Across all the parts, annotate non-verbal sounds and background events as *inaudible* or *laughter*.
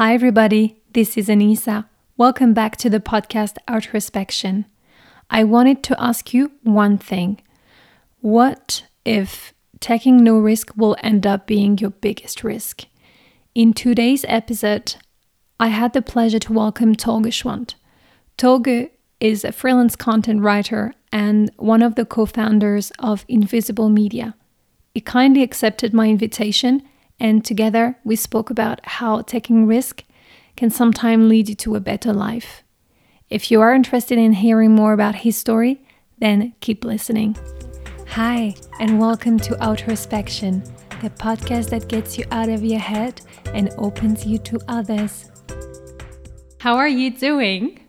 Hi, everybody. This is Anissa. Welcome back to the podcast Outrospection. I wanted to ask you one thing. What if taking no risk will end up being your biggest risk? In today's episode, I had the pleasure to welcome Torge Schwant. Torge is a freelance content writer and one of the co founders of Invisible Media. He kindly accepted my invitation, and together we spoke about how taking risk can sometimes lead you to a better life. If you are interested in hearing more about his story, then keep listening. Hi, and welcome to Outrospection, the podcast that gets you out of your head and opens you to others. How are you doing?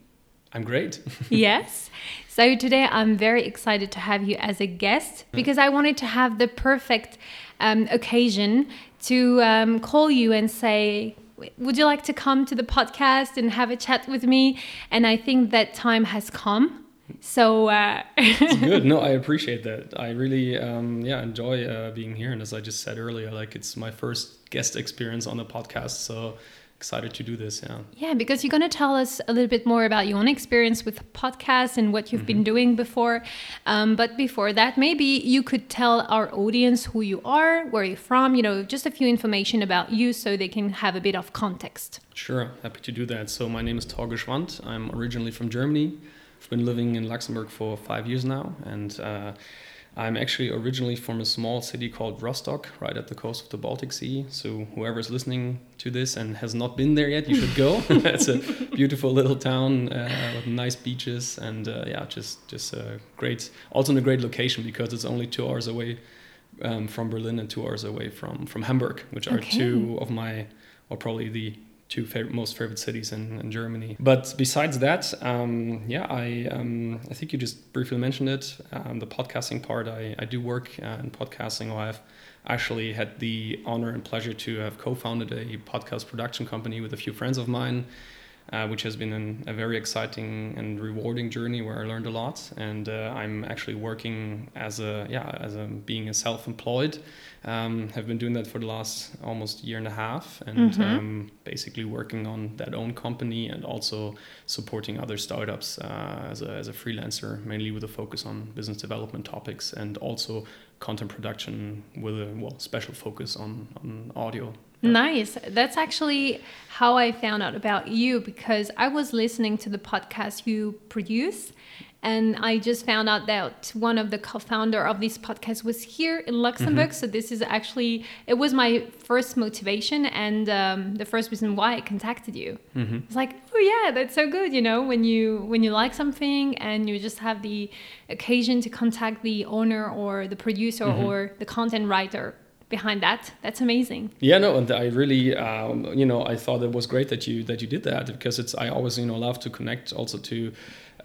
I'm great. *laughs* yes. So today I'm very excited to have you as a guest because I wanted to have the perfect um, occasion to um, call you and say, would you like to come to the podcast and have a chat with me? And I think that time has come. So uh, *laughs* good. No, I appreciate that. I really, um, yeah, enjoy uh, being here. And as I just said earlier, like it's my first guest experience on the podcast. So excited to do this. Yeah. Yeah, because you're going to tell us a little bit more about your own experience with podcasts and what you've mm -hmm. been doing before. Um, but before that, maybe you could tell our audience who you are, where you're from, you know, just a few information about you so they can have a bit of context. Sure, happy to do that. So my name is Torge Schwant. I'm originally from Germany. I've been living in Luxembourg for five years now, and uh, I'm actually originally from a small city called Rostock, right at the coast of the Baltic Sea. So whoever's listening to this and has not been there yet, you should go. *laughs* *laughs* it's a beautiful little town uh, with nice beaches, and uh, yeah, just just a great, also in a great location because it's only two hours away um, from Berlin and two hours away from from Hamburg, which are okay. two of my, or probably the two favorite, most favorite cities in, in Germany. But besides that, um, yeah, I um, I think you just briefly mentioned it. Um, the podcasting part, I, I do work uh, in podcasting. I've actually had the honor and pleasure to have co-founded a podcast production company with a few friends of mine uh, which has been an, a very exciting and rewarding journey where I learned a lot. And uh, I'm actually working as a yeah as a being a self-employed. Um, have been doing that for the last almost year and a half, and mm-hmm. um, basically working on that own company and also supporting other startups uh, as, a, as a freelancer, mainly with a focus on business development topics and also content production with a well special focus on on audio Nice. That's actually how I found out about you because I was listening to the podcast you produce and I just found out that one of the co-founder of this podcast was here in Luxembourg. Mm-hmm. So this is actually it was my first motivation and um, the first reason why I contacted you. Mm-hmm. It's like, oh yeah, that's so good. You know, when you when you like something and you just have the occasion to contact the owner or the producer mm-hmm. or the content writer behind that. That's amazing. Yeah, no, and I really, um, you know, I thought it was great that you that you did that because it's I always you know love to connect also to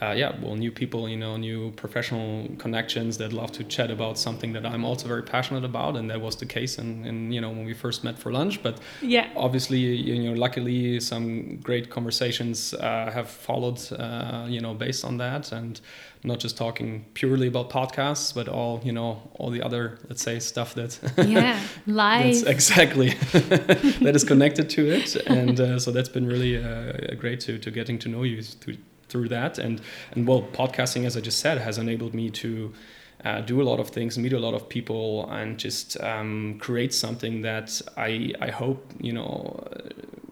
uh, yeah, well, new people, you know, new professional connections that love to chat about something that I'm also very passionate about, and that was the case in, in you know when we first met for lunch. But yeah, obviously, you know, luckily some great conversations uh, have followed, uh, you know, based on that, and not just talking purely about podcasts, but all you know, all the other let's say stuff that *laughs* yeah, live exactly *laughs* *laughs* that is connected to it, and uh, so that's been really uh, great to to getting to know you to through that. And and well, podcasting, as I just said, has enabled me to uh, do a lot of things, meet a lot of people, and just um, create something that I I hope you know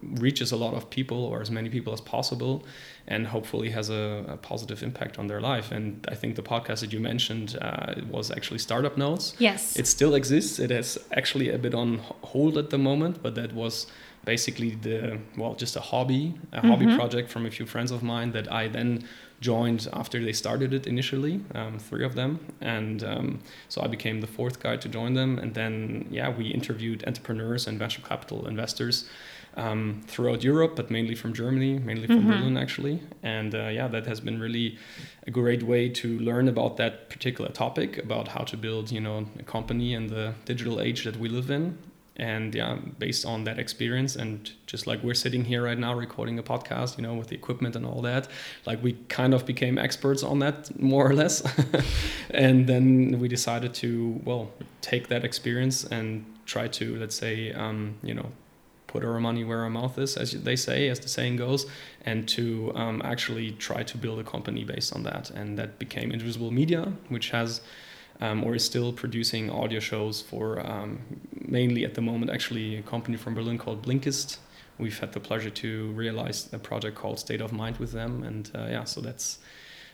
reaches a lot of people or as many people as possible, and hopefully has a, a positive impact on their life. And I think the podcast that you mentioned uh, was actually Startup Notes. Yes, it still exists. It is actually a bit on hold at the moment, but that was basically the well just a hobby a mm-hmm. hobby project from a few friends of mine that i then joined after they started it initially um, three of them and um, so i became the fourth guy to join them and then yeah we interviewed entrepreneurs and venture capital investors um, throughout Europe, but mainly from Germany, mainly from mm-hmm. Berlin actually. And uh, yeah, that has been really a great way to learn about that particular topic, about how to build, you know, a company in the digital age that we live in and yeah based on that experience and just like we're sitting here right now recording a podcast you know with the equipment and all that like we kind of became experts on that more or less *laughs* and then we decided to well take that experience and try to let's say um, you know put our money where our mouth is, as they say, as the saying goes, and to um, actually try to build a company based on that. And that became Invisible Media, which has um, or is still producing audio shows for um, mainly at the moment actually a company from Berlin called Blinkist. We've had the pleasure to realize a project called State of Mind with them, and uh, yeah, so that's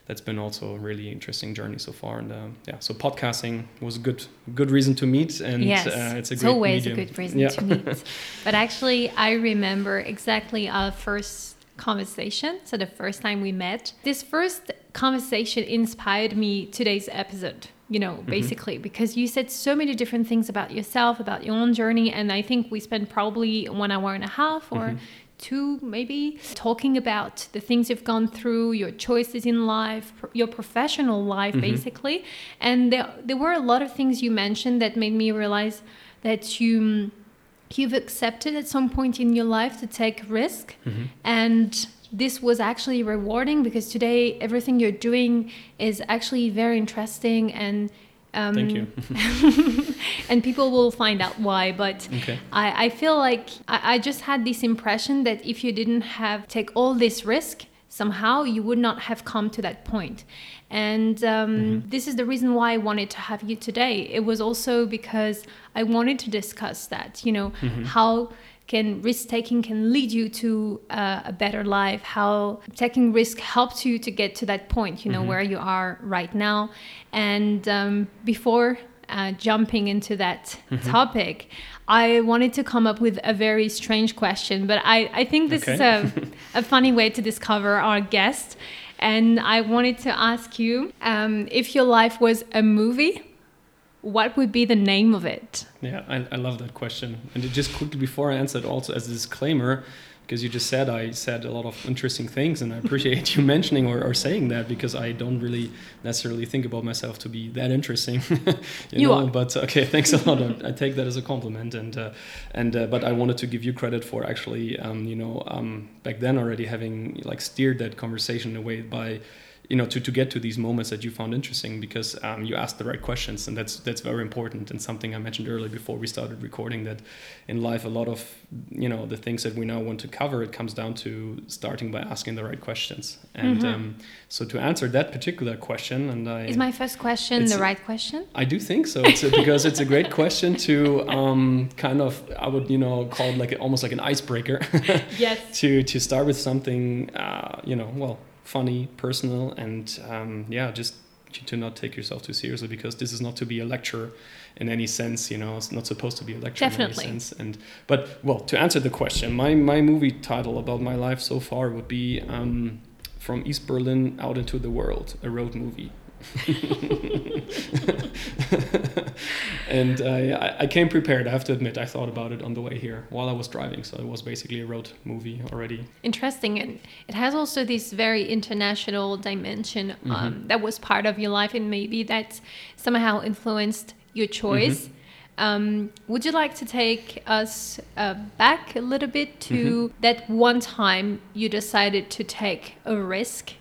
that's been also a really interesting journey so far. And uh, yeah, so podcasting was a good good reason to meet, and yes, uh, it's a it's great always medium. a good reason Yeah. to meet. *laughs* but actually, I remember exactly our first conversation. So the first time we met, this first conversation inspired me today's episode. You know, Mm-hmm. basically, because you said so many different things about yourself, about your own journey, and I think we spent probably one hour and a half or Mm-hmm. two maybe talking about the things you've gone through your choices in life your professional life Mm-hmm. basically and there, there were a lot of things you mentioned that made me realize that you you've accepted at some point in your life to take risk Mm-hmm. and this was actually rewarding because today everything you're doing is actually very interesting and um, Thank you. *laughs* and people will find out why but Okay. I, I feel like I, I just had this impression that if you didn't have take all this risk somehow you would not have come to that point and um, this is the reason why i wanted to have you today it was also because i wanted to discuss that you know how can risk taking can lead you to uh, a better life. How taking risk helps you to get to that point you know where you are right now. And um, before uh, jumping into that topic, I wanted to come up with a very strange question, but I, I think this is a, *laughs* a funny way to discover our guest. And I wanted to ask you um, if your life was a movie, what would be the name of it? Yeah, I, I love that question. And just quickly before I answer it, also as a disclaimer, because you just said I said a lot of interesting things, and I appreciate you *laughs* mentioning or, or saying that because I don't really necessarily think about myself to be that interesting. *laughs* you, You know, are. but okay, thanks a lot. I, I take that as a compliment, and uh, and uh, but I wanted to give you credit for actually, um, you know, um, back then already having like steered that conversation away by you know to, to get to these moments that you found interesting because um, you asked the right questions and that's that's very important and something I mentioned earlier before we started recording that in life a lot of you know the things that we now want to cover it comes down to starting by asking the right questions and Mhm. um, so to answer that particular question and I Is my first question the right question? I do think so. It's a, because it's a great question to um, kind of I would you know call it like almost like an icebreaker *laughs* Yes. to to start with something uh, you know well funny, personal, and um, yeah, just to- not take yourself too seriously because this is not to be a lecture in any sense. You know, it's not supposed to be a lecture Definitely. in any sense. And but well, to answer the question, my my movie title about my life so far would be um, from East Berlin out into the world, a road movie. *laughs* and I, I came prepared. I have to admit, I thought about it on the way here while I was driving. So it was basically a road movie already. Interesting. And it has also this very international dimension Mm-hmm. um, that was part of your life and maybe that somehow influenced your choice. Mm-hmm. Um, would you like to take us uh, back a little bit to Mm-hmm. that one time you decided to take a risk?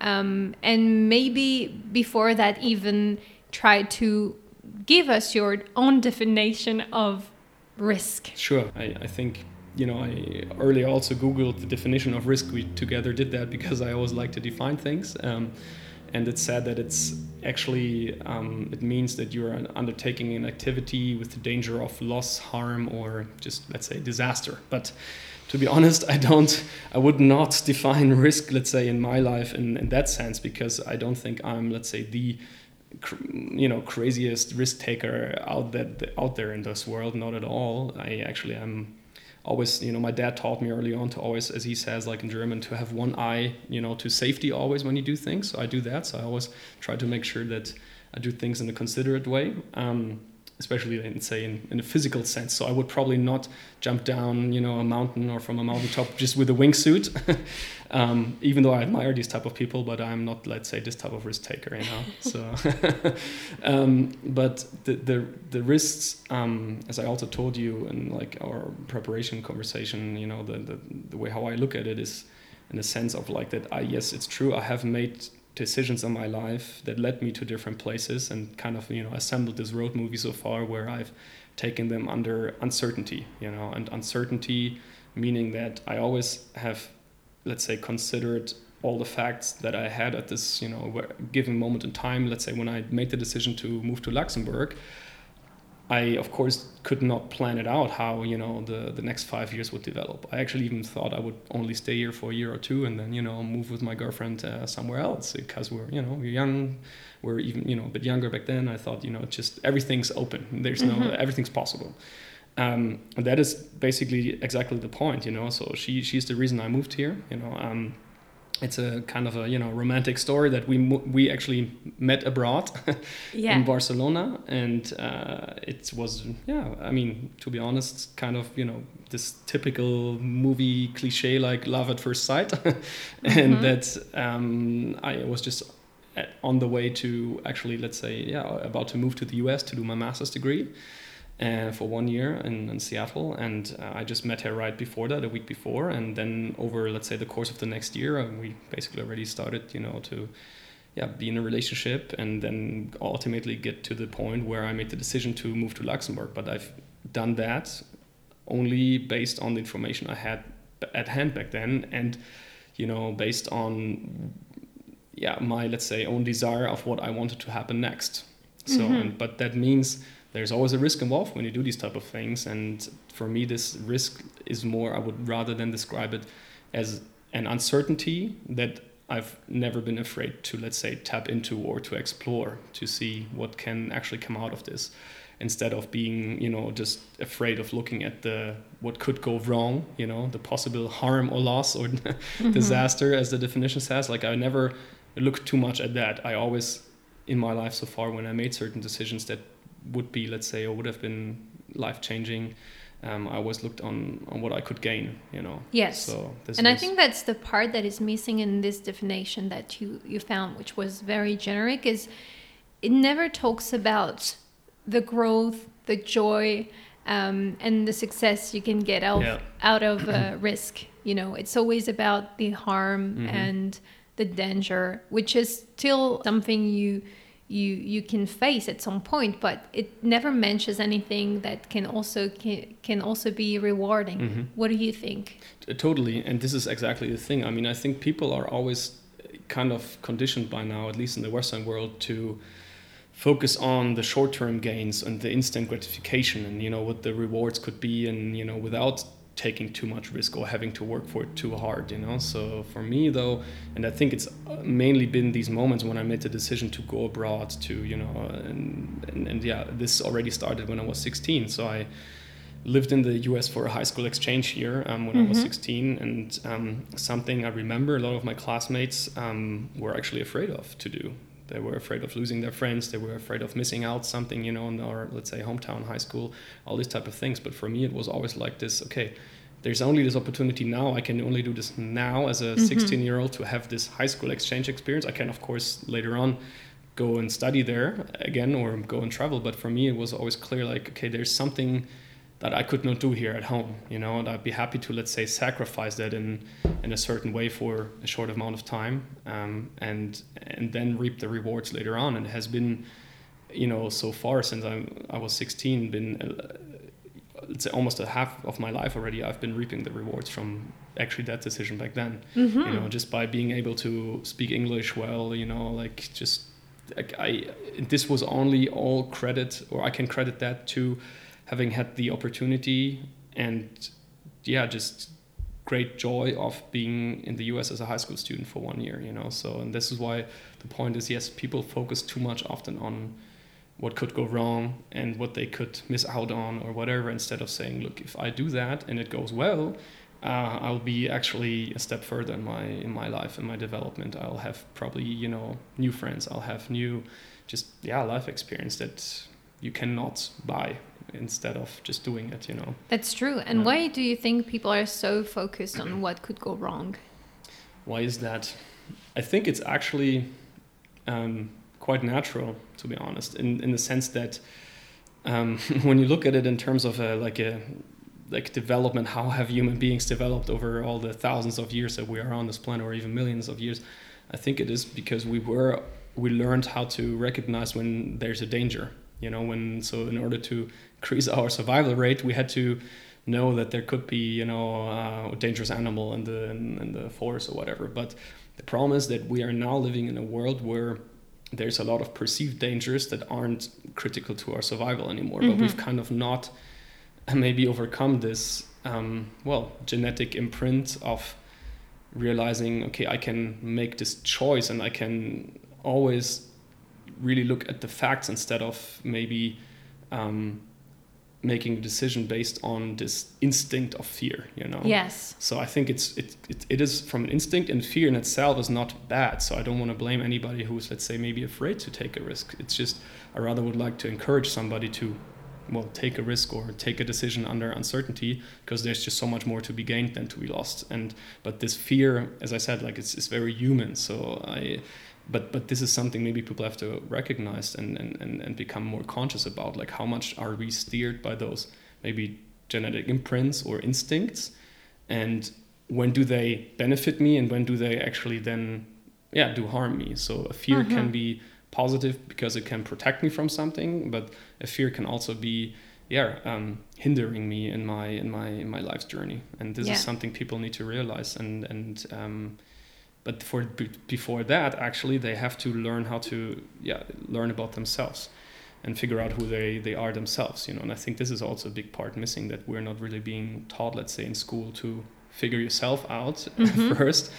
Um, and maybe before that, even try to give us your own definition of risk. Sure. I, I think, you know, I earlier also Googled the definition of risk. We together did that because I always like to define things. Um, and it said that it's actually, um, it means that you're undertaking an activity with the danger of loss, harm, or just, let's say, disaster. But to be *laughs* honest, I don't, I would not define risk, let's say, in my life in, in that sense, because I don't think I'm, let's say, the you know craziest risk taker out that out there in this world not at all. I actually am always you know my dad taught me early on to always as he says like in german to have one eye you know to safety always when you do things. So i do that. So i always try to make sure that i do things in a considerate way. Um, especially in say in, in a physical sense. So i would probably not jump down you know a mountain or from a mountaintop just with a wingsuit *laughs* um, even though i admire these type of people but i'm not let's say this type of risk taker you know? So *laughs* um, but the, the the risks um, as i also told you in like our preparation conversation you know the, the the way how i look at it is in the sense of like that i yes it's true i have made decisions in my life that led me to different places and kind of you know assembled this road movie so far where I've taken them under uncertainty you know and uncertainty meaning that I always have let's say considered all the facts that I had at this you know given moment in time. Let's say when I made the decision to move to Luxembourg I of course could not plan it out how you know the the next five years would develop. I actually even thought I would only stay here for a year or two and then you know move with my girlfriend uh, somewhere else because we're you know we're young, we're even you know a bit younger back then. I thought you know just everything's open. There's no mm-hmm. everything's possible. Um, and that is basically exactly the point, you know. So she she's the reason I moved here, you know. Um, it's a kind of a you know romantic story that we we actually met abroad *laughs* yeah. in Barcelona, and uh, it was yeah. I mean, to be honest, kind of you know this typical movie cliche like love at first sight, *laughs* and mm-hmm. that um, I was just on the way to actually let's say yeah about to move to the U.S. to do my master's degree uh, for one year in, in Seattle, and uh, I just met her right before that, a week before, and then over let's say the course of the next year, uh, we basically already started, you know, to yeah be in a relationship, and then ultimately get to the point where I made the decision to move to Luxembourg. But I've done that only based on the information I had at hand back then, and you know, based on yeah my let's say own desire of what I wanted to happen next. So, mm-hmm. and, but that means there's always a risk involved when you do these type of things. And for me this risk is more i would rather than describe it as an uncertainty that i've never been afraid to let's say tap into or to explore to see what can actually come out of this. Instead of being you know just afraid of looking at the what could go wrong you know the possible harm or loss or *laughs* mm-hmm. disaster as the definition says. Like i never looked too much at that. I always in my life so far when i made certain decisions that would be, let's say, or would have been life changing. Um, I always looked on on what I could gain, you know. Yes. So and I think that's the part that is missing in this definition that you you found, which was very generic, is it never talks about the growth, the joy, um, and the success you can get out yeah. out of uh, *clears throat* risk. You know, it's always about the harm mm-hmm. and the danger, which is still something you you you can face at some point but it never mentions anything that can also can, can also be rewarding. Mm-hmm. what do you think? Totally and this is exactly the thing. I mean i think people are always kind of conditioned by now at least in the western world to focus on the short-term gains and the instant gratification and you know what the rewards could be and you know without taking too much risk or having to work for it too hard you know so for me though and i think it's mainly been these moments when i made the decision to go abroad to you know and, and, and yeah this already started when i was 16 so i lived in the us for a high school exchange year um, when mm-hmm. i was mm-hmm. 16 and um, something i remember a lot of my classmates um, were actually afraid of to do they were afraid of losing their friends. They were afraid of missing out something, you know, in our let's say hometown high school, all these type of things. But for me, it was always like this. Okay, there's only this opportunity now. I can only do this now as a 16 mm-hmm. year old to have this high school exchange experience. I can, of course, later on go and study there again or go and travel. But for me, it was always clear like, okay, there's something that I could not do here at home, you know, and I'd be happy to, let's say, sacrifice that in, in a certain way for a short amount of time um, and, and then reap the rewards later on. And it has been, you know, so far since I, I was 16, been, uh, say, almost a half of my life already, I've been reaping the rewards from actually that decision back then, mm-hmm. you know, just by being able to speak English well, you know, like just, like I, this was only all credit, or I can credit that to, having had the opportunity and yeah, just great joy of being in the US as a high school student for one year, you know. So, and this is why the point is yes, people focus too much often on what could go wrong and what they could miss out on or whatever instead of saying, look, if I do that and it goes well, uh, I'll be actually a step further in my in my life and my development. I'll have probably you know new friends. I'll have new, just yeah, life experience that you cannot buy instead of just doing it you know that's true and yeah. why do you think people are so focused on what could go wrong why is that i think it's actually um, quite natural to be honest in, in the sense that um, *laughs* when you look at it in terms of a, like a like development how have human beings developed over all the thousands of years that we are on this planet or even millions of years I think it is because we were we learned how to recognize when there's a danger. You know, when so in order to increase our survival rate, we had to know that there could be you know a dangerous animal in the in, in the forest or whatever. But the problem is that we are now living in a world where there's a lot of perceived dangers that aren't critical to our survival anymore. Mm-hmm. But we've kind of not maybe overcome this um, well genetic imprint of realizing okay i can make this choice and i can always really look at the facts instead of maybe um, making a decision based on this instinct of fear you know? Yes. So i think it's it, it, it is from an instinct and fear in itself is not bad. So i don't want to blame anybody who's let's say maybe afraid to take a risk. It's just i rather would like to encourage somebody to well take a risk or take a decision under uncertainty because there's just so much more to be gained than to be lost. And but this fear as i said like it's, it's very human. So i but but this is something maybe people have to recognize and, and, and, and become more conscious about like how much are we steered by those maybe genetic imprints or instincts and when do they benefit me and when do they actually then yeah do harm me so a fear mm-hmm. can be positive because it can protect me from something but a fear can also be yeah um, hindering me in my in my in my life's journey and this yeah. is something people need to realize and and um, but for before that actually they have to learn how to yeah learn about themselves and figure out who they they are themselves you know and i think this is also a big part missing that we're not really being taught let's say in school to figure yourself out *laughs* mm-hmm. first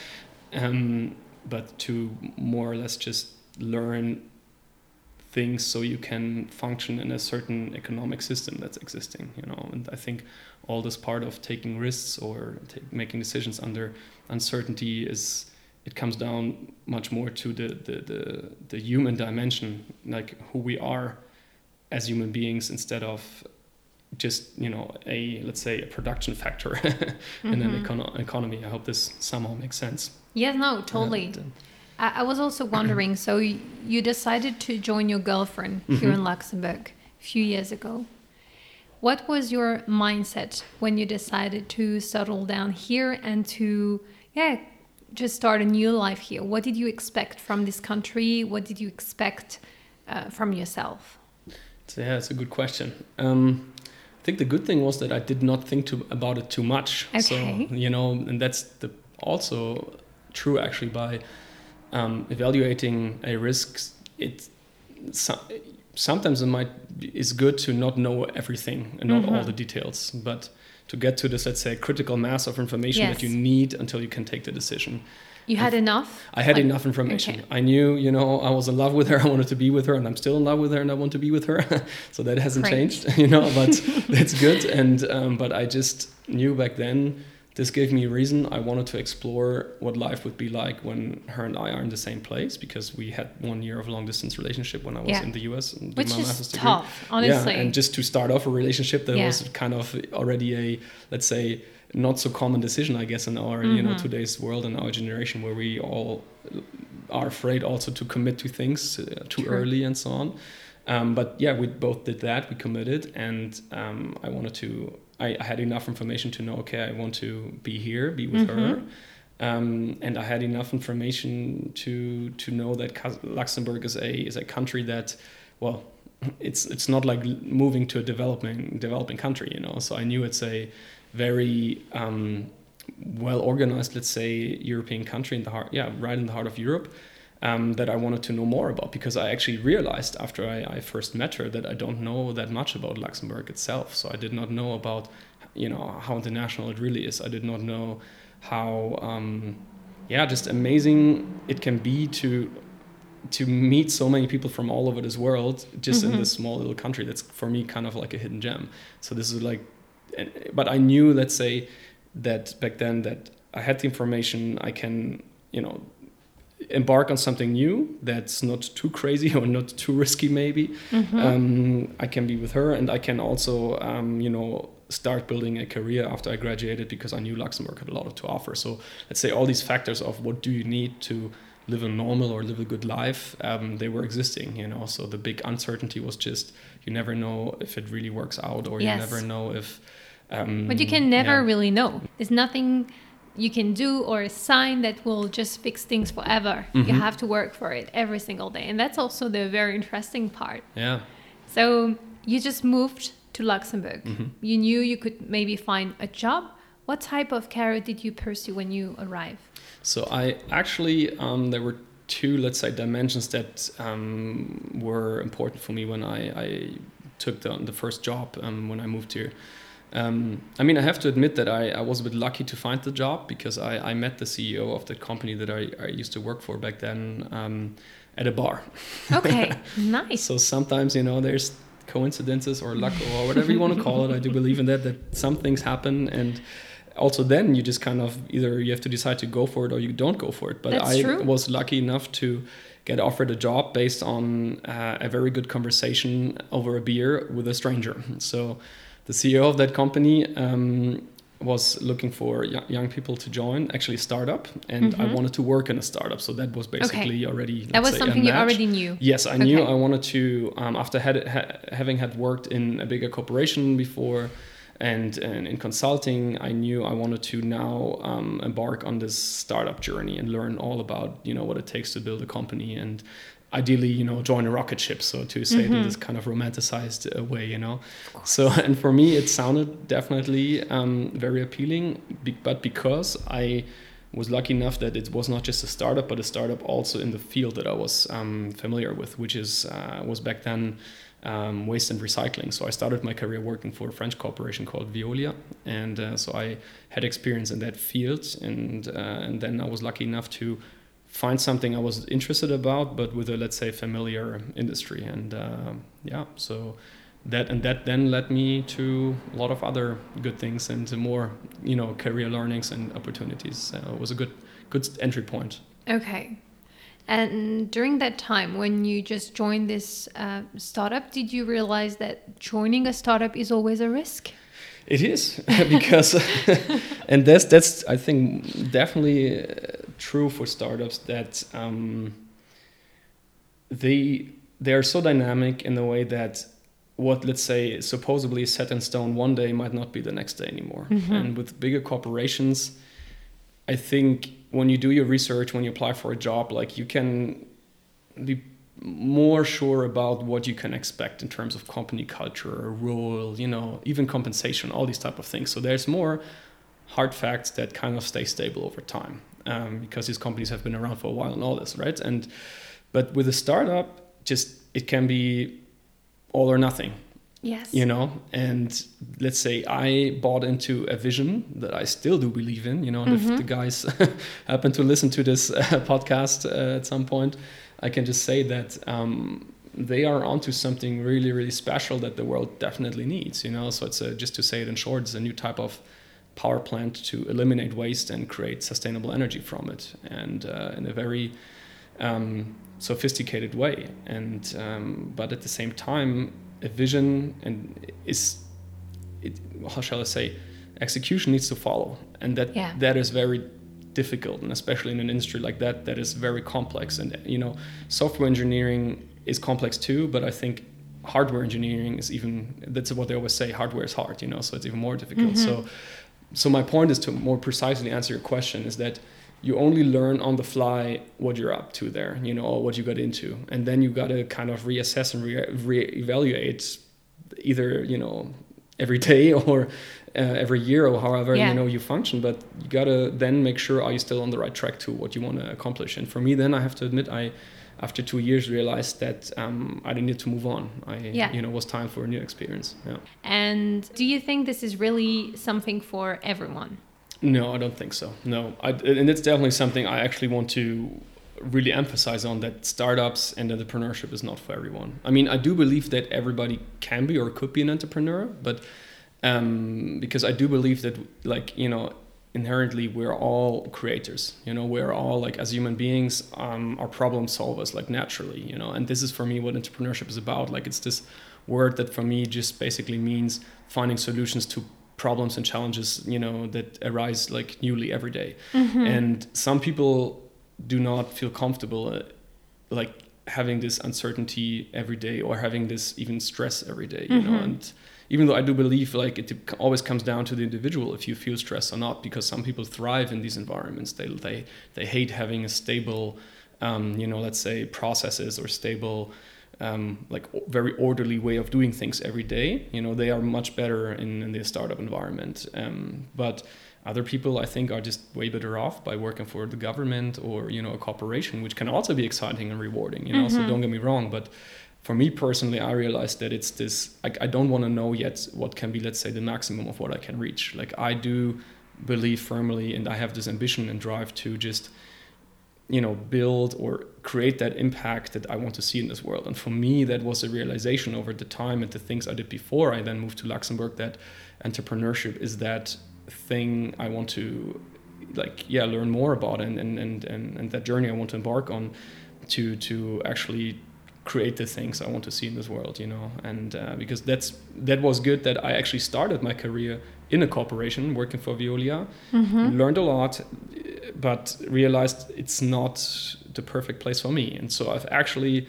um, but to more or less just learn things so you can function in a certain economic system that's existing you know and i think all this part of taking risks or making decisions under uncertainty is it comes down much more to the, the, the, the, human dimension, like who we are as human beings instead of just, you know, a, let's say, a production factor *laughs* in mm-hmm. an econo- economy. I hope this somehow makes sense. Yes, no, totally. Uh, I, I was also wondering so you decided to join your girlfriend here mm-hmm. in Luxembourg a few years ago. What was your mindset when you decided to settle down here and to, yeah, just start a new life here. What did you expect from this country? What did you expect uh, from yourself? So, yeah, it's a good question. Um, I think the good thing was that I did not think to, about it too much. Okay. So, you know, and that's the, also true actually by um, evaluating a risk. It so, sometimes it might is good to not know everything and not mm -hmm. all the details, but to get to this, let's say, critical mass of information yes. that you need until you can take the decision. You had enough? I had like, enough information. Okay. I knew, you know, I was in love with her. I wanted to be with her, and I'm still in love with her, and I want to be with her. *laughs* so that hasn't Great. changed, *laughs* you know. But *laughs* that's good. And um, but I just knew back then this gave me a reason I wanted to explore what life would be like when her and I are in the same place because we had one year of long distance relationship when I was yeah. in the US and Which my is master's degree. tough, honestly. Yeah, and just to start off a relationship that yeah. was kind of already a let's say not so common decision I guess in our mm-hmm. you know mm-hmm. today's world and our generation where we all are afraid also to commit to things uh, too True. early and so on. Um, but yeah, we both did that. We committed, and um, I wanted to I, I, had enough information to know, okay, I want to be here, be with mm-hmm. her. Um, and I had enough information to to know that Luxembourg is a is a country that, well, *laughs* it's it's not like moving to a developing developing country, you know. So I knew it's a very um, well organized, let's say, European country in the heart, yeah, right in the heart of Europe um, that I wanted to know more about because I actually realized after I, I, first met her that I don't know that much about Luxembourg itself. So I did not know about, you know, how international it really is. I did not know how, um, yeah, just amazing it can be to to meet so many people from all over this world just mm-hmm. in this small little country. That's for me kind of like a hidden gem. So this is like, but I knew, let's say, that back then that I had the information. I can, you know embark on something new that's not too crazy *laughs* or not too risky maybe mm-hmm. um, i can be with her and i can also um, you know start building a career after i graduated because i knew luxembourg had a lot to offer so let's say all these factors of what do you need to live a normal or live a good life um, they were existing you know so the big uncertainty was just you never know if it really works out or yes. you never know if um, but you can never yeah. really know there's nothing you can do or a sign that will just fix things forever. You Mhm. have to work for it every single day. And that's also the very interesting part. Yeah. So you just moved to Luxembourg. Mhm. You knew you could maybe find a job. What type of career did you pursue when you arrived? So I actually um, there were two, let's say, dimensions that um, were important for me when I, I took the, the first job um, when I moved here. Um, I mean, I have to admit that I, I was a bit lucky to find the job because I, I met the CEO of the company that I, I used to work for back then um, at a bar. Okay, *laughs* nice. So sometimes, you know, there's coincidences or luck or whatever you want to call it. I do believe in that, that some things happen. And also then you just kind of either you have to decide to go for it or you don't go for it. But That's I true. was lucky enough to get offered a job based on uh, a very good conversation over a beer with a stranger. So the CEO of that company um, was looking for yo- young people to join, actually startup, and I Mhm. wanted to work in a startup. So that was basically already that was say, something you already knew. Yes, I knew I wanted to. Um, after had, ha- having had worked in a bigger corporation before, and, and in consulting, I knew I wanted to now um, embark on this startup journey and learn all about you know what it takes to build a company and ideally you know join a rocket ship. So to say it in this kind of romanticized uh, way, you know. So *laughs* and for me, it sounded definitely um, very appealing, but because I was lucky enough that it was not just a startup, but a startup also in the field that I was um, familiar with, which is uh, was back then um, waste and recycling. So I started my career working for a French corporation called Veolia, and uh, so I had experience in that field, and uh, and then I was lucky enough to find something I was interested about, but with a let's say familiar industry, and uh, yeah, so that and that then led me to a lot of other good things and to more you know career learnings and opportunities. Uh, it was a good good entry point. Okay. And during that time, when you just joined this uh, startup, did you realize that joining a startup is always a risk? It is *laughs* because, *laughs* and that's that's I think definitely uh, true for startups that um, they they are so dynamic in the way that what let's say is supposedly is set in stone one day might not be the next day anymore. Mhm. And with bigger corporations, I think when you do your research, when you apply for a job, like you can be more sure about what you can expect in terms of company culture, role, you know, even compensation, all these type of things. So there's more hard facts that kind of stay stable over time um, because these companies have been around for a while and all this, right? And but with a startup, just it can be all or nothing Yes. you know and let's say i bought into a vision that i still do believe in you know and if Mhm. the guys *laughs* happen to listen to this uh, *laughs* podcast uh, at some point i can just say that um, they are onto something really really special that the world definitely needs you know so it's a, just to say it in short it's a new type of power plant to eliminate waste and create sustainable energy from it and uh, in a very um, sophisticated way and um, but at the same time a vision and is it how shall i say execution needs to follow and that Yeah. that is very difficult and especially in an industry like that that is very complex and you know software engineering is complex too but i think hardware engineering is even that's what they always say hardware is hard you know so it's even more difficult Mhm. so so my point is to more precisely answer your question is that you only learn on the fly what you're up to there you know or what you got into. And then you got to kind of reassess and re- reevaluate either you know every day *laughs* or uh, every year or however Yeah. you know you function. But you got to then make sure are you still on the right track to what you want to accomplish? And for me then i have to admit i after two years realized that um, i needed to move on i Yeah. you know it was time for a new experience yeah And do you think this is really something for everyone? No, I don't think so. No, I, and it's definitely something I actually want to really emphasize on that startups and entrepreneurship is not for everyone. I mean, I do believe that everybody can be or could be an entrepreneur, but um, because I do believe that, like, you know, inherently we're all creators, you know, we're all like, as human beings, um, are problem solvers, like, naturally, you know, and this is for me what entrepreneurship is about. Like, it's this word that for me just basically means finding solutions to problems and challenges you know that arise like newly every day. Mm-hmm. and some people do not feel comfortable uh, like having this uncertainty every day or having this even stress every day you know Mhm. and even though I do believe like it always comes down to the individual if you feel stress or not, because some people thrive in these environments. They they they hate having a stable, um, you know, let's say processes or stable. Um, like very orderly way of doing things every day. You know, they are much better in, in the startup environment. Um, but other people, I think, are just way better off by working for the government or you know a corporation, which can also be exciting and rewarding. You know, mm-hmm. so don't get me wrong, but for me personally, I realized that it's this. I, I don't want to know yet what can be, let's say, the maximum of what I can reach. Like I do believe firmly, and I have this ambition and drive to just, you know, build or create that impact that I want to see in this world. And for me, that was a realization over the time and the things I did before I then moved to Luxembourg that entrepreneurship is that thing I want to, like, yeah, learn more about and and and and, and that journey I want to embark on, to to actually create the things I want to see in this world, you know. And uh, because that's that was good that I actually started my career in a corporation working for Veolia, mm-hmm. learned a lot, but realized it's not the perfect place for me. And so I've actually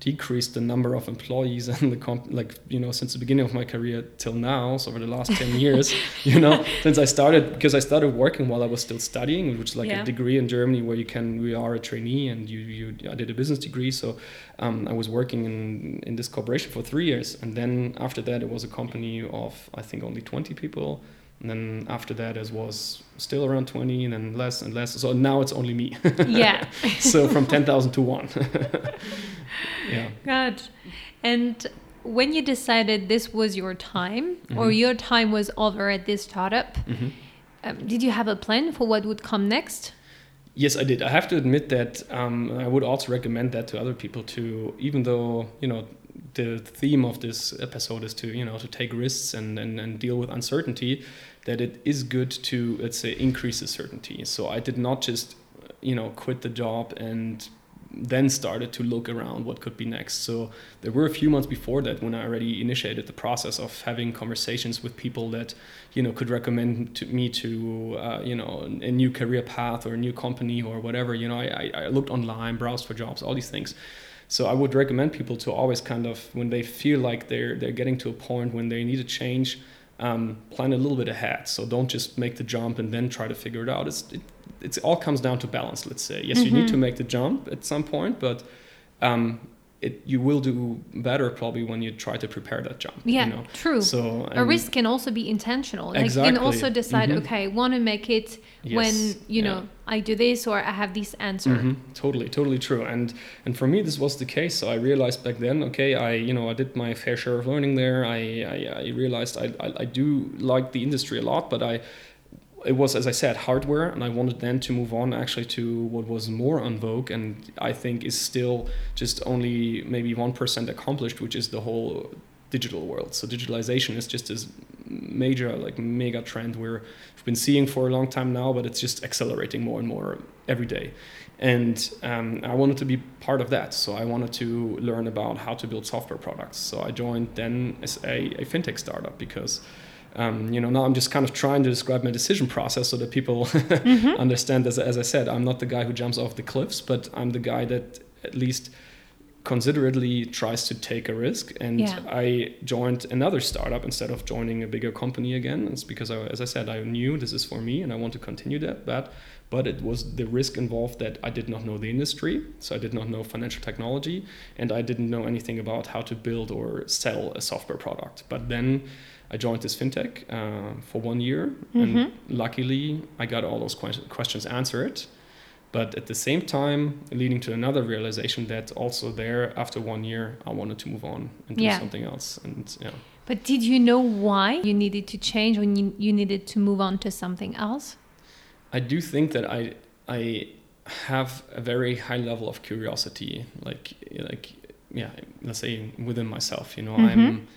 decreased the number of employees *laughs* and the comp like you know since the beginning of my career till now so over the last 10 *laughs* years you know since i started because i started working while i was still studying which is like yeah. a degree in germany where you can we are a trainee and you, you i did a business degree. So um, i was working in in this corporation for three years. And then after that it was a company of i think only 20 people and then after that it was still around 20 and then less and less so now it's only me yeah *laughs* so from 10000 to 1 *laughs* yeah good and when you decided this was your time mm-hmm. or your time was over at this startup mm-hmm. um, did you have a plan for what would come next Yes, I did. I have to admit that um, I would also recommend that to other people too. Even though you know the theme of this episode is to you know to take risks and, and, and deal with uncertainty that it is good to let's say increase the certainty. So i did not just you know quit the job and then started to look around what could be next. So there were a few months before that when i already initiated the process of having conversations with people that you know could recommend to me to uh, you know a new career path or a new company or whatever. You know I, I looked online browsed for jobs all these things so I would recommend people to always kind of when they feel like they're they're getting to a point when they need a change, um, plan a little bit ahead. So don't just make the jump and then try to figure it out. It's it, it's all comes down to balance. Let's say yes, mm-hmm. you need to mm-hmm. make the jump at some point, but um, it you will do better probably when you try to prepare that jump. Yeah, you know? true. So a risk can also be intentional. Like exactly. you can also decide, mm-hmm. okay, I want to make it yes. when you yeah. know I do this or I have this answer. Mm-hmm. Totally, totally true. And and for me, this was the case. So I realized back then, okay, I you know I did my fair share of learning there. I I, I realized I, I I do like the industry a lot, but I it was, as I said, hardware, and I wanted then to move on actually to what was more on vogue, and I think is still just only maybe one percent accomplished, which is the whole digital world. So digitalization is just this major, like mega trend we're, we've been seeing for a long time now, but it's just accelerating more and more every day. And um, I wanted to be part of that. So I wanted to learn about how to build software products. So I joined then as a, a fintech startup because um, you know, now I'm just kind of trying to describe my decision process so that people *laughs* mm-hmm. understand. As, as I said, I'm not the guy who jumps off the cliffs, but I'm the guy that at least considerately tries to take a risk. And yeah. I joined another startup instead of joining a bigger company again. It's because, I, as I said, I knew this is for me and I want to continue that. But, but it was the risk involved that I did not know the industry. So I did not know financial technology and I didn't know anything about how to build or sell a software product. But then I joined this fintech uh, for one year, mm-hmm. and luckily I got all those que- questions answered. But at the same time, leading to another realization that also there, after one year, I wanted to move on and do yeah. something else. And yeah. But did you know why you needed to change when you, you needed to move on to something else? I do think that I I have a very high level of curiosity, like like yeah, let's say within myself. You know, mm-hmm. I'm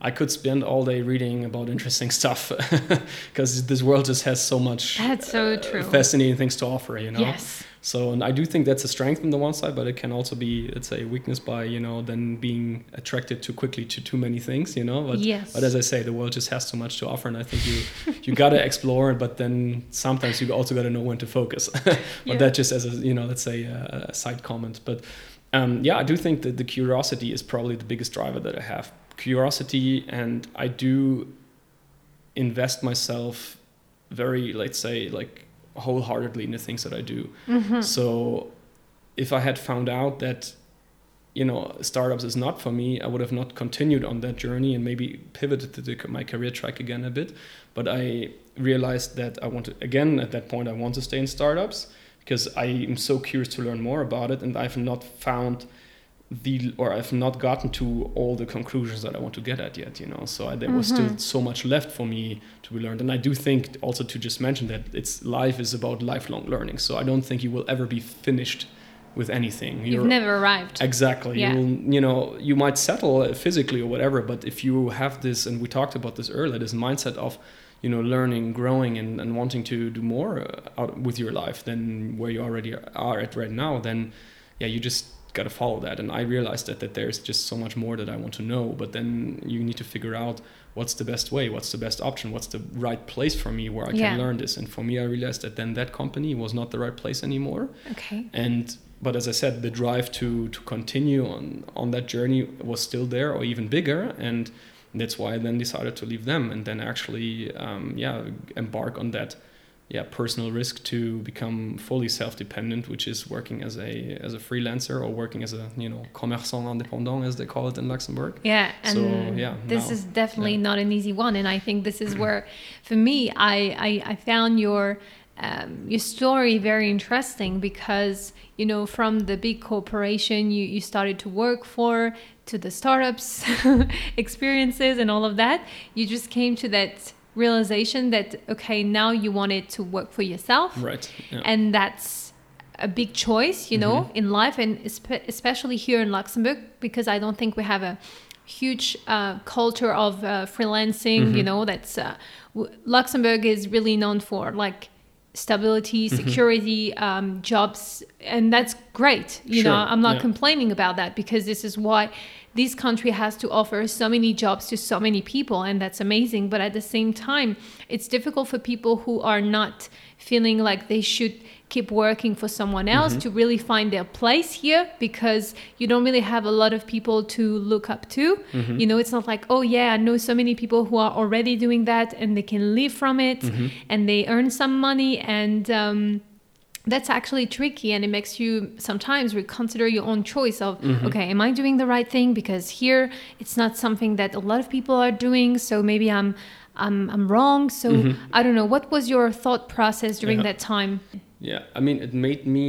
I could spend all day reading about interesting stuff *laughs* because this world just has so much that's so uh, true. fascinating things to offer you know? Yes. So and I do think that's a strength on the one side but it can also be let's say a weakness by you know then being attracted too quickly to too many things you know? But yes. but as I say the world just has so much to offer and I think you you gotta explore it but then sometimes you also gotta know when to focus. *laughs* But yeah. that just as a you know let's say a, a side comment. But um, yeah, I do think that the curiosity is probably the biggest driver that I have curiosity and I do invest myself very, let's say, like wholeheartedly in the things that I do. Mm-hmm. So if I had found out that you know startups is not for me i would have not continued on that journey and maybe pivoted to the, my career track again a bit but i realized that i want to again at that point i want to stay in startups because i am so curious to learn more about it and i've not found the or i've not gotten to all the conclusions that i want to get at yet you know so I, there was Mm-hmm. still so much left for me to be learned and i do think also to just mention that it's life is about lifelong learning so i don't think you will ever be finished with anything You've You're- never arrived. Exactly. Yeah. You'll, you know, you might settle physically or whatever, but if you have this, and we talked about this earlier, this mindset of, you know, learning, growing, and, and wanting to do more uh, out with your life than where you already are at right now, then, yeah, you just got to follow that. And I realized that that there's just so much more that I want to know, but then you need to figure out what's the best way, what's the best option, what's the right place for me where I can Yeah. learn this. And for me, I realized that then that company was not the right place anymore Okay. and but as I said, the drive to to continue on on that journey was still there, or even bigger, and that's why I then decided to leave them and then actually, um, yeah, embark on that, yeah, personal risk to become fully self-dependent, which is working as a as a freelancer or working as a you know commerçant indépendant as they call it in Luxembourg. Yeah, and So, yeah, this now- is definitely yeah. not an easy one, and I think this is where, for me, I I, I found your um, your story very interesting because you know from the big corporation you you started to work for to the startups *laughs* experiences and all of that, you just came to that realization that okay now you want it to work for yourself Right. Yeah. and that's a big choice you know in life and especially here in luxembourg because i don't think we have a huge uh, culture of uh, freelancing you know that's uh, w- luxembourg is really known for like stability security um, jobs and that's great you know i'm not yeah. complaining about that because this is why this country has to offer so many jobs to so many people and that's amazing but at the same time it's difficult for people who are not feeling like they should keep working for someone else Mm-hmm. to really find their place here because you don't really have a lot of people to look up to Mm-hmm. you know it's not like oh yeah i know so many people who are already doing that and they can live from it Mm-hmm. and they earn some money and um, that's actually tricky and it makes you sometimes reconsider your own choice of Mm-hmm. okay am i doing the right thing because here it's not something that a lot of people are doing so maybe i'm i'm, I'm wrong so i don't know what was your thought process during Mm-hmm. Yeah. that time Yeah, I mean, it made me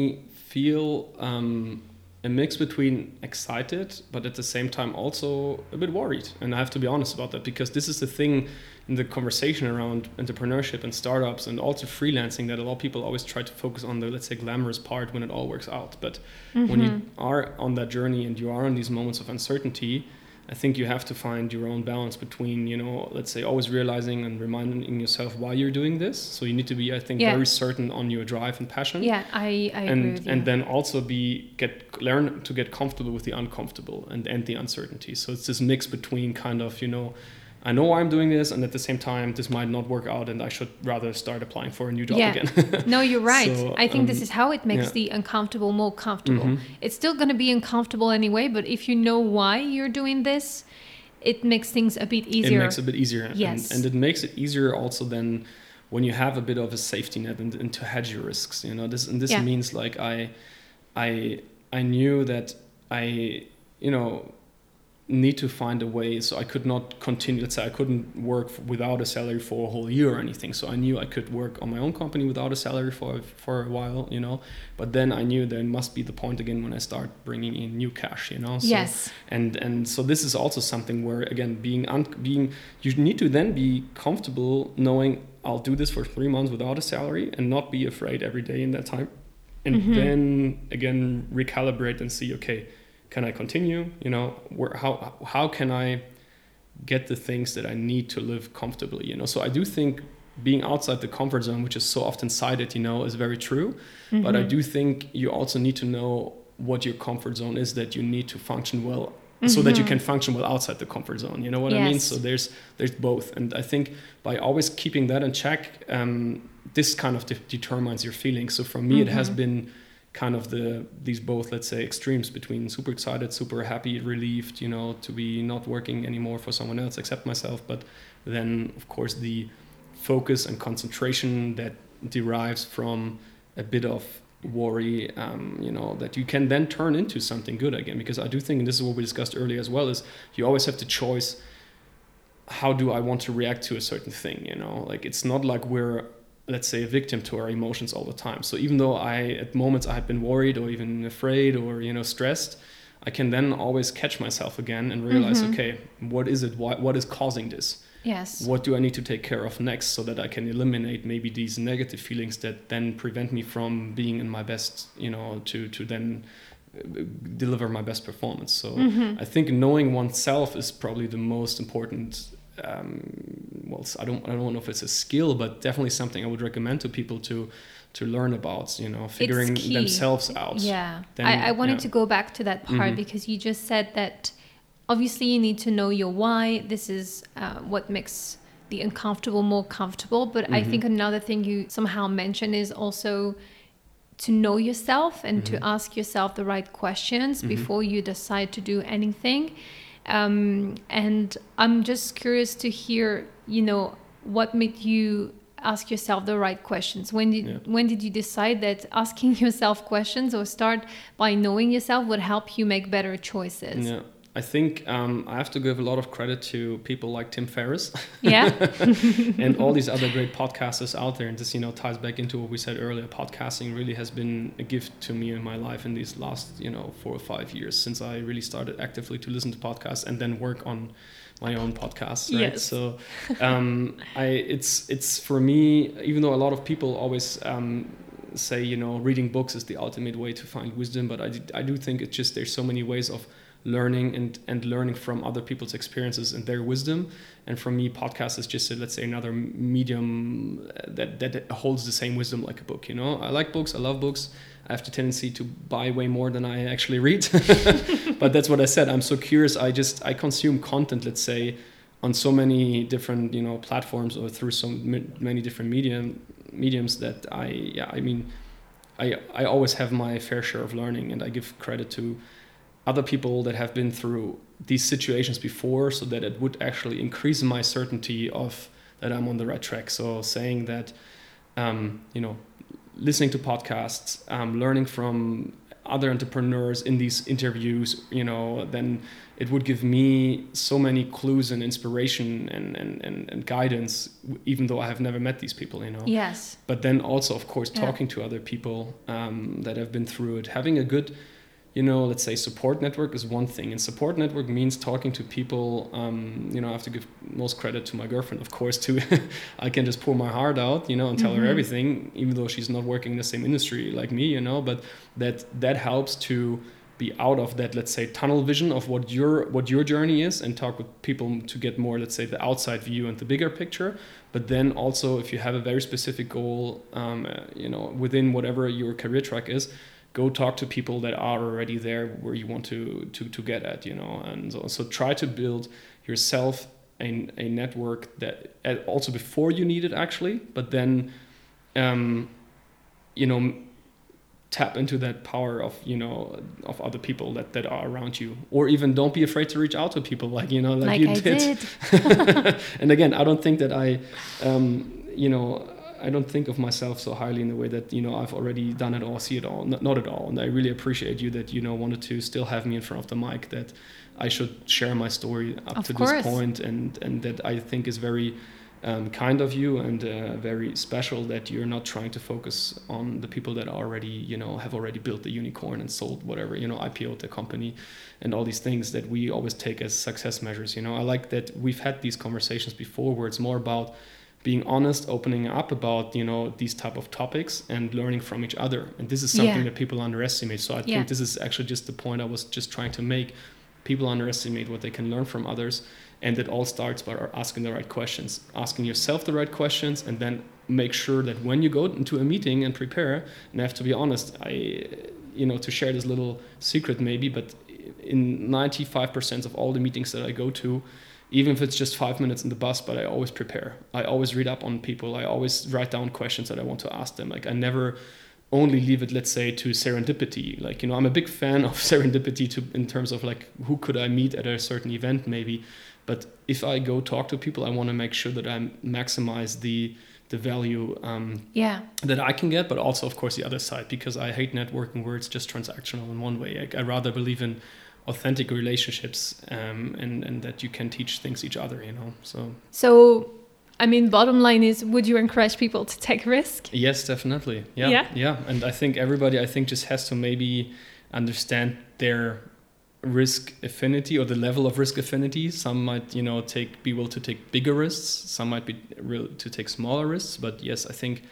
feel um, a mix between excited, but at the same time also a bit worried. And I have to be honest about that because this is the thing in the conversation around entrepreneurship and startups and also freelancing that a lot of people always try to focus on the, let's say, glamorous part when it all works out. But when you mm-hmm. are on that journey and you are in these moments of uncertainty, I think you have to find your own balance between, you know, let's say always realizing and reminding yourself why you're doing this. So you need to be, I think, Yeah. very certain on your drive and passion. yeah i, I agree And and then also be get learn to get comfortable with the uncomfortable and and the uncertainty. So it's this mix between kind of, you know, I know why I'm doing this and at the same time this might not work out and I should rather start applying for a new job Yeah. again. *laughs* no you're right So, i think this um, is how it makes yeah. the uncomfortable more comfortable Mhm. it's still going to be uncomfortable anyway but if you know why you're doing this it makes things a bit easier It makes it a bit easier. Yes. And, and it makes it easier also then when you have a bit of a safety net and, and to hedge your risks. You know, this and this Yeah. means like I I I knew that I, you know, need to find a way so I could not continue let's say I couldn't work without a salary for a whole year or anything. So I knew I could work on my own company without a salary for for a while you know? But then I knew there must be the point again when I start bringing in new cash you know? So yes. and and so this is also something where again being un- being you need to then be comfortable knowing I'll do this for three months without a salary and not be afraid every day in that time. And Mhm. then again recalibrate and see okay can I continue? You know where how how can I get the things that I need to live comfortably you know? So I do think being outside the comfort zone which is so often cited you know is very true. But I Mhm. do think you also need to know what your comfort zone is that you need to function well so that you Mhm. can function well outside the comfort zone you know what i mean? So there's there's both. And i think by always keeping that in check um, this kind of de- determines your feelings. So for me it has Mhm. been kind of the these both let's say extremes between super excited super happy relieved you know to be not working anymore for someone else except myself but then of course the focus and concentration that derives from a bit of worry um, you know that you can then turn into something good again. Because i do think and this is what we discussed earlier as well is you always have the choice how do i want to react to a certain thing you know? Like it's not like we're let's say a victim to our emotions all the time so even though i at moments i have been worried or even afraid or you know stressed i can then always catch myself again and realize mm-hmm. okay what is it what, what is causing this Yes. What do I need to take care of next so that I can eliminate maybe these negative feelings that then prevent me from being in my best, you know, to to then uh, deliver my best performance. So mm-hmm. I think knowing oneself is probably the most important. Um, well, I don't I don't know if it's a skill, but definitely something I would recommend to people to to learn about. You know, figuring themselves out. Yeah, then, I, I wanted yeah. to go back to that part mm-hmm. because you just said that obviously you need to know your why this is uh, what makes the uncomfortable more comfortable but mm-hmm. i think another thing you somehow mentioned is also to know yourself and mm-hmm. to ask yourself the right questions mm-hmm. before you decide to do anything um, and i'm just curious to hear you know what made you ask yourself the right questions? When did yeah. when did you decide that asking *laughs* yourself questions or start by knowing yourself would help you make better choices? Yeah I think um, I have to give a lot of credit to people like Tim Ferriss, yeah, *laughs* and all these other great podcasters out there. And this, you know, ties back into what we said earlier. Podcasting really has been a gift to me in my life in these last, you know, four or five years since I really started actively to listen to podcasts and then work on my own podcast. Right? Yes. So, um, I it's it's for me, even though a lot of people always. Um, say you know reading books is the ultimate way to find wisdom but I, I do think it's just there's so many ways of learning and, and learning from other people's experiences and their wisdom. And for me, podcast is just, a, let's say, another medium uh, that, that holds the same wisdom like a book. You know, I like books, I love books. I have the tendency to buy way more than I actually read. *laughs* but that's what I said. I'm so curious. I just, I consume content, let's say, on so many different, you know, platforms or through so many different medium mediums that I, yeah, I mean, I, I always have my fair share of learning and I give credit to other people that have been through these situations before so that it would actually increase my certainty of that I'm on the right track. So saying that, um, you know, listening to podcasts, um, learning from other entrepreneurs in these interviews, you know, then it would give me so many clues and inspiration and, and, and, and guidance, even though I have never met these people, you know. Yes. But then also, of course, talking yeah. to other people um, that have been through it, having a good you know, let's say support network is one thing, and support network means talking to people. Um, you know, I have to give most credit to my girlfriend, of course. Too, *laughs* I can just pour my heart out, you know, and tell mm-hmm. her everything, even though she's not working in the same industry like me, you know. But that that helps to be out of that, let's say, tunnel vision of what your what your journey is, and talk with people to get more, let's say, the outside view and the bigger picture. But then also, if you have a very specific goal, um, uh, you know, within whatever your career track is go talk to people that are already there where you want to to, to get at you know and so, so try to build yourself a, a network that also before you need it actually but then um, you know tap into that power of you know of other people that that are around you or even don't be afraid to reach out to people *laughs* like you know like, like you I did, did. *laughs* and again i don't think that i um, you know I don't think of myself so highly in the way that you know I've already done it all, see it all, not, not at all. And I really appreciate you that you know wanted to still have me in front of the mic. That I should share my story up of to course. this point, and and that I think is very um, kind of you and uh, very special that you're not trying to focus on the people that already you know have already built the unicorn and sold whatever you know IPO the company and all these things that we always take as success measures. You know, I like that we've had these conversations before where it's more about being honest opening up about you know these type of topics and learning from each other. And this is something yeah. that people underestimate. So i think this is actually just the point i was just trying to make. People underestimate what they can learn from others and it all starts by asking the right questions asking yourself the right questions and then make sure that when you go into a meeting and prepare and i have to be honest i you know to share this little secret maybe but in 95% of all the meetings that i go to even if it's just five minutes in the bus but i always prepare. I always read up on people. I always write down questions that i want to ask them. Like i never only leave it let's say to serendipity. Like you know i'm a big fan of *laughs* serendipity to in terms of like who could i meet at a certain event maybe. But if i go talk to people i want to make sure that i maximize the the value um, yeah. that i can get but also of course the other side because i hate networking where it's just transactional in one way. I, I rather believe in authentic relationships um, and and that you can teach things each other you know so so I mean, bottom line is, would you encourage people to take risk? Yes, definitely. Yeah, yeah, yeah. And I think everybody, I think, just has to maybe understand their risk affinity or the level of risk affinity. Some might, you know, take be willing to take bigger risks. Some might be real to take smaller risks. But yes, I think,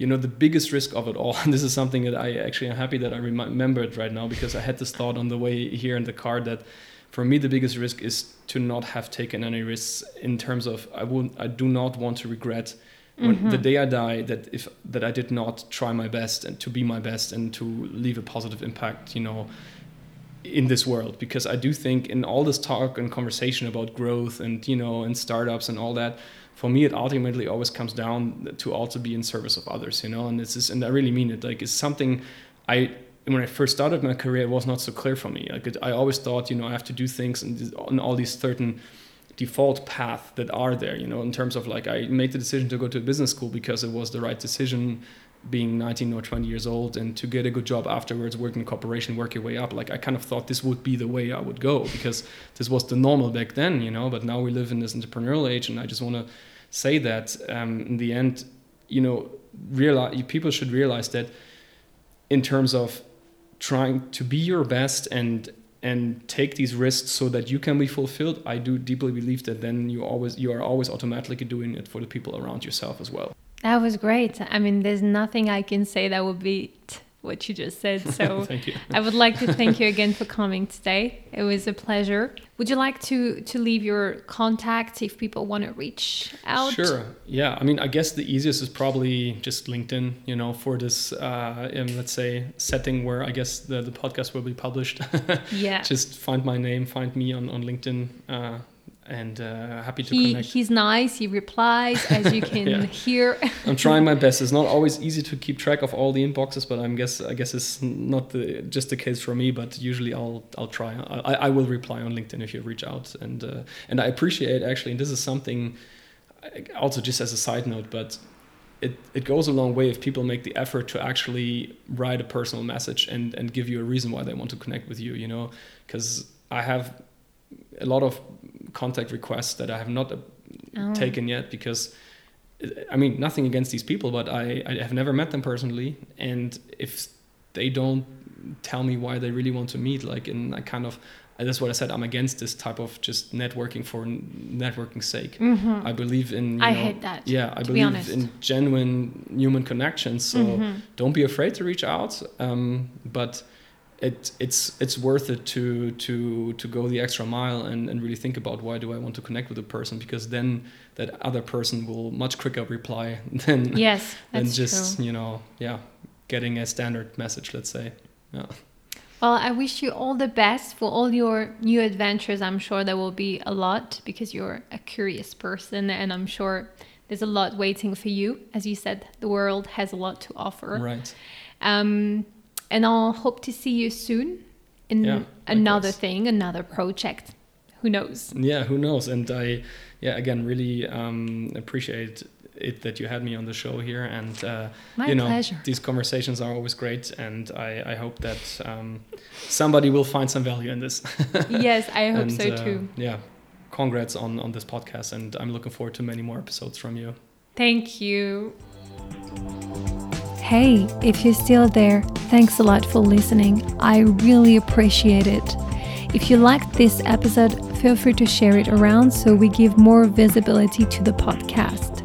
you know, the biggest risk of it all. *laughs* And this is something that I actually am happy that I remembered right now because I had this thought on the way here in the car that for me the biggest risk is to not have taken any risks in terms of I would I do not want to regret when mm-hmm. the day I die that if that I did not try my best and to be my best and to leave a positive impact you know in this world because I do think in all this talk and conversation about growth and you know and startups and all that for me it ultimately always comes down to also be in service of others you know and this is and I really mean it like it's something I when I first started my career, it was not so clear for me. Like it, I always thought, you know, I have to do things and on all these certain default paths that are there. You know, in terms of like I made the decision to go to a business school because it was the right decision, being 19 or 20 years old, and to get a good job afterwards, work in a corporation, work your way up. Like I kind of thought this would be the way I would go because this was the normal back then. You know, but now we live in this entrepreneurial age, and I just want to say that um, in the end, you know, realize people should realize that in terms of trying to be your best and and take these risks so that you can be fulfilled i do deeply believe that then you always you are always automatically doing it for the people around yourself as well. That was great. I mean there's nothing i can say that would beat what you just said. So *laughs* thank you. I would like to thank you again for coming today. It was a pleasure. Would you like to to leave your contact if people want to reach out? Sure. Yeah. I mean, I guess the easiest is probably just LinkedIn. You know, for this, uh, um, let's say, setting where I guess the the podcast will be published. *laughs* yeah. Just find my name, find me on on LinkedIn. Uh, and uh, happy to he, connect. He's nice. He replies, as you *laughs* can yeah. hear. I'm trying my best. It's not always easy to keep track of all the inboxes, but I'm guess I guess it's not the, just the case for me. But usually I'll I'll try. I, I will reply on LinkedIn if you reach out, and uh, and I appreciate actually. And this is something also just as a side note, but it, it goes a long way if people make the effort to actually write a personal message and, and give you a reason why they want to connect with you, you know, because I have a lot of contact requests that I have not uh, oh. taken yet because I mean nothing against these people, but I, I have never met them personally, and if they don't tell me why they really want to meet, like in I kind of that's what I said. I'm against this type of just networking for networking sake. Mm-hmm. I believe in. I know, hate that. Yeah, I believe in genuine human connections. So mm-hmm. don't be afraid to reach out. Um, but it, it's it's worth it to to to go the extra mile and, and really think about why do I want to connect with a person because then that other person will much quicker reply *laughs* than yes than just true. you know yeah getting a standard message let's say. Yeah. Well I wish you all the best for all your new adventures. I'm sure there will be a lot because you're a curious person and I'm sure there's a lot waiting for you. As you said the world has a lot to offer. Right. Um and I'll hope to see you soon in yeah, another thing, another project. Who knows? Yeah, who knows? And I, yeah, again, really um, appreciate it that you had me on the show here. And uh, My you know, pleasure. these conversations are always great, and I, I hope that um, somebody will find some value in this. *laughs* yes, I hope and, so too. Uh, yeah, congrats on on this podcast, and I'm looking forward to many more episodes from you. Thank you. Hey, if you're still there, thanks a lot for listening. I really appreciate it. If you liked this episode, feel free to share it around so we give more visibility to the podcast.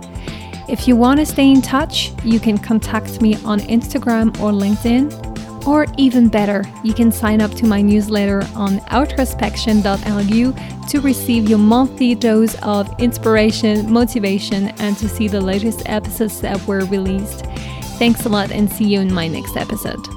If you want to stay in touch, you can contact me on Instagram or LinkedIn. Or even better, you can sign up to my newsletter on outrospection.lu to receive your monthly dose of inspiration, motivation, and to see the latest episodes that were released. Thanks a lot and see you in my next episode.